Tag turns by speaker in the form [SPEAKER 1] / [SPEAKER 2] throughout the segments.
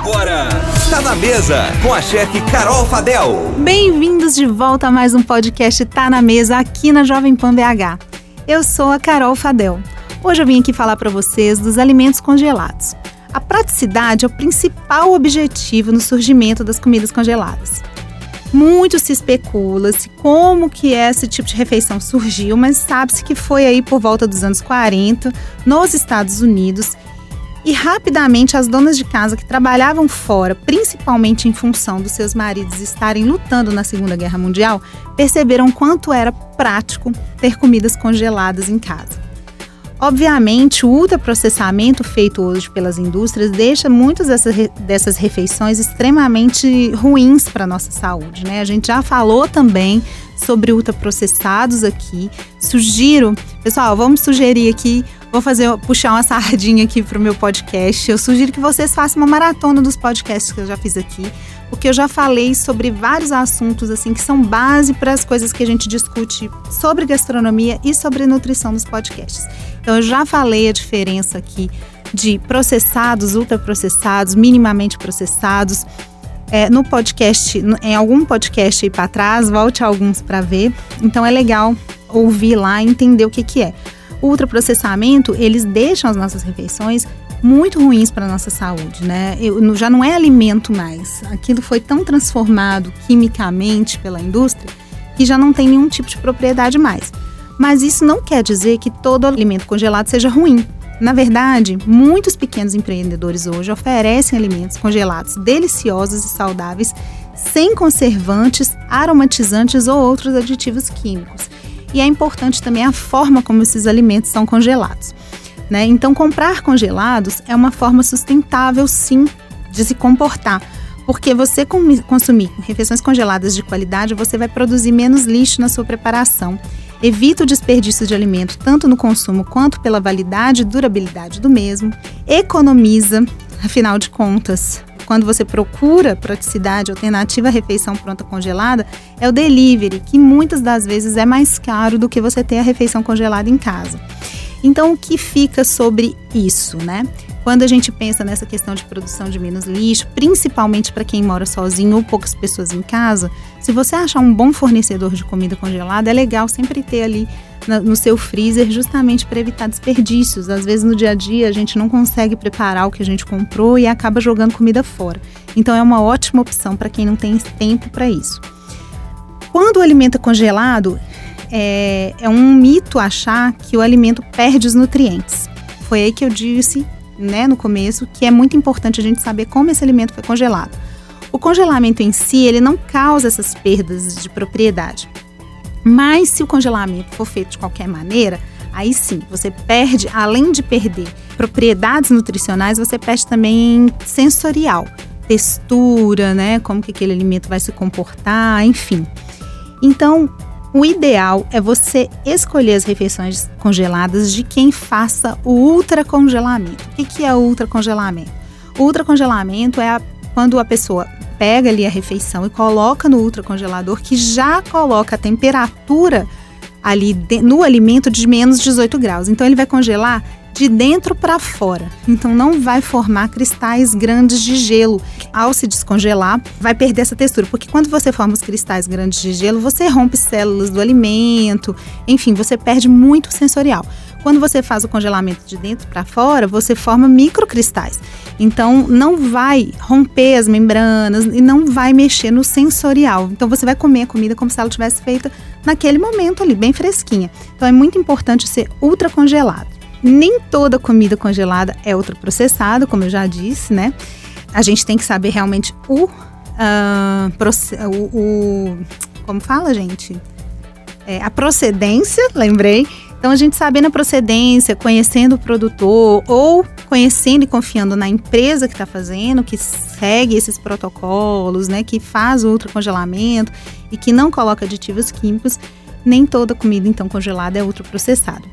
[SPEAKER 1] Agora, tá na mesa com a chefe Carol Fadel.
[SPEAKER 2] Bem-vindos de volta a mais um podcast Tá na Mesa aqui na Jovem Pan BH. Eu sou a Carol Fadel. Hoje eu vim aqui falar para vocês dos alimentos congelados. A praticidade é o principal objetivo no surgimento das comidas congeladas. Muito se especula se como que esse tipo de refeição surgiu, mas sabe-se que foi aí por volta dos anos 40 nos Estados Unidos e rapidamente as donas de casa que trabalhavam fora, principalmente em função dos seus maridos estarem lutando na Segunda Guerra Mundial, perceberam quanto era prático ter comidas congeladas em casa. Obviamente, o ultraprocessamento feito hoje pelas indústrias deixa muitas dessas refeições extremamente ruins para a nossa saúde. Né? A gente já falou também sobre ultraprocessados aqui. Sugiro, pessoal, vamos sugerir aqui Vou fazer puxar uma sardinha aqui para o meu podcast. Eu sugiro que vocês façam uma maratona dos podcasts que eu já fiz aqui, porque eu já falei sobre vários assuntos assim que são base para as coisas que a gente discute sobre gastronomia e sobre nutrição nos podcasts. Então eu já falei a diferença aqui de processados, ultraprocessados, minimamente processados. É, no podcast, em algum podcast aí para trás, volte alguns para ver. Então é legal ouvir lá e entender o que, que é. Ultraprocessamento, eles deixam as nossas refeições muito ruins para a nossa saúde, né? Eu, já não é alimento mais. Aquilo foi tão transformado quimicamente pela indústria que já não tem nenhum tipo de propriedade mais. Mas isso não quer dizer que todo alimento congelado seja ruim. Na verdade, muitos pequenos empreendedores hoje oferecem alimentos congelados deliciosos e saudáveis, sem conservantes, aromatizantes ou outros aditivos químicos. E é importante também a forma como esses alimentos são congelados. Né? Então, comprar congelados é uma forma sustentável, sim, de se comportar. Porque você consumir refeições congeladas de qualidade, você vai produzir menos lixo na sua preparação. Evita o desperdício de alimento tanto no consumo quanto pela validade e durabilidade do mesmo. Economiza, afinal de contas, quando você procura praticidade, alternativa refeição pronta congelada, é o delivery, que muitas das vezes é mais caro do que você ter a refeição congelada em casa. Então, o que fica sobre isso, né? Quando a gente pensa nessa questão de produção de menos lixo, principalmente para quem mora sozinho ou poucas pessoas em casa, se você achar um bom fornecedor de comida congelada, é legal sempre ter ali no seu freezer justamente para evitar desperdícios. Às vezes no dia a dia a gente não consegue preparar o que a gente comprou e acaba jogando comida fora. Então é uma ótima opção para quem não tem tempo para isso. Quando o alimento é congelado, é, é um mito achar que o alimento perde os nutrientes. Foi aí que eu disse né, no começo que é muito importante a gente saber como esse alimento foi congelado. O congelamento em si, ele não causa essas perdas de propriedade. Mas se o congelamento for feito de qualquer maneira, aí sim, você perde, além de perder propriedades nutricionais, você perde também sensorial, textura, né? Como que aquele alimento vai se comportar, enfim. Então, o ideal é você escolher as refeições congeladas de quem faça o ultracongelamento. O que, é o ultracongelamento? O ultracongelamento é a, quando a pessoa pega ali a refeição e coloca no ultracongelador, que já coloca a temperatura ali de, no alimento de menos 18 graus. Então ele vai congelar de dentro para fora. Então não vai formar cristais grandes de gelo. Ao se descongelar, vai perder essa textura, porque quando você forma os cristais grandes de gelo, você rompe células do alimento, enfim, você perde muito sensorial. Quando você faz o congelamento de dentro para fora, você forma microcristais. Então, não vai romper as membranas e não vai mexer no sensorial. Então, você vai comer a comida como se ela tivesse feita naquele momento ali, bem fresquinha. Então, é muito importante ser ultra congelado. Nem toda comida congelada é ultraprocessada, como eu já disse, né? A gente tem que saber realmente o, uh, o, o como fala, gente? É, a procedência, lembrei, então, a gente sabendo a procedência, conhecendo o produtor ou conhecendo e confiando na empresa que está fazendo, que segue esses protocolos, né, que faz o ultracongelamento e que não coloca aditivos químicos, nem toda comida então congelada é ultraprocessada.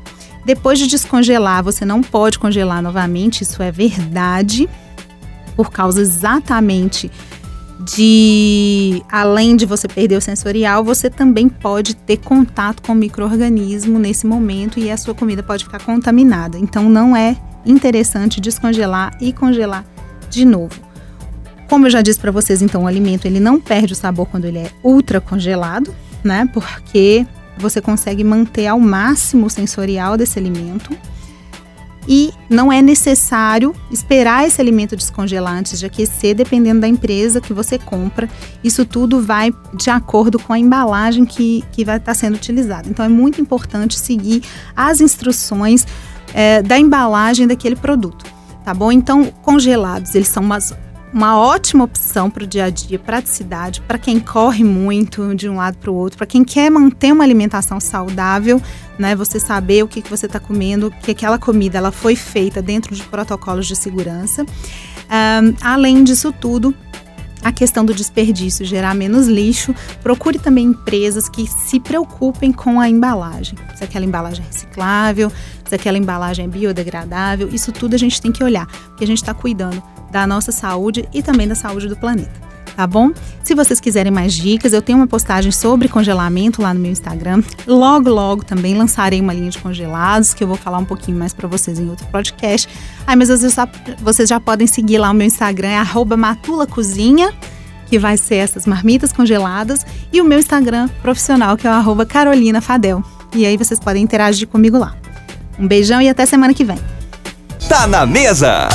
[SPEAKER 2] Depois de descongelar, você não pode congelar novamente, isso é verdade, por causa exatamente de além de você perder o sensorial, você também pode ter contato com o microorganismo nesse momento e a sua comida pode ficar contaminada. Então não é interessante descongelar e congelar de novo. Como eu já disse para vocês, então o alimento ele não perde o sabor quando ele é ultra congelado, né? Porque você consegue manter ao máximo o sensorial desse alimento. E não é necessário esperar esse alimento descongelar antes de aquecer, dependendo da empresa que você compra. Isso tudo vai de acordo com a embalagem que, que vai estar sendo utilizada. Então é muito importante seguir as instruções é, da embalagem daquele produto, tá bom? Então, congelados, eles são umas uma ótima opção para o dia a dia, praticidade, para quem corre muito de um lado para o outro, para quem quer manter uma alimentação saudável, né? Você saber o que, que você está comendo, que aquela comida ela foi feita dentro de protocolos de segurança. Um, além disso tudo, a questão do desperdício, gerar menos lixo. Procure também empresas que se preocupem com a embalagem. Se aquela embalagem é reciclável, se aquela embalagem é biodegradável, isso tudo a gente tem que olhar, porque a gente está cuidando da nossa saúde e também da saúde do planeta. Tá bom? Se vocês quiserem mais dicas, eu tenho uma postagem sobre congelamento lá no meu Instagram. Logo, logo também lançarei uma linha de congelados, que eu vou falar um pouquinho mais para vocês em outro podcast. Ai, mas às vezes vocês já podem seguir lá o meu Instagram, é matulacozinha, que vai ser essas marmitas congeladas, e o meu Instagram profissional, que é o carolinafadel. E aí vocês podem interagir comigo lá. Um beijão e até semana que vem.
[SPEAKER 1] Tá na mesa!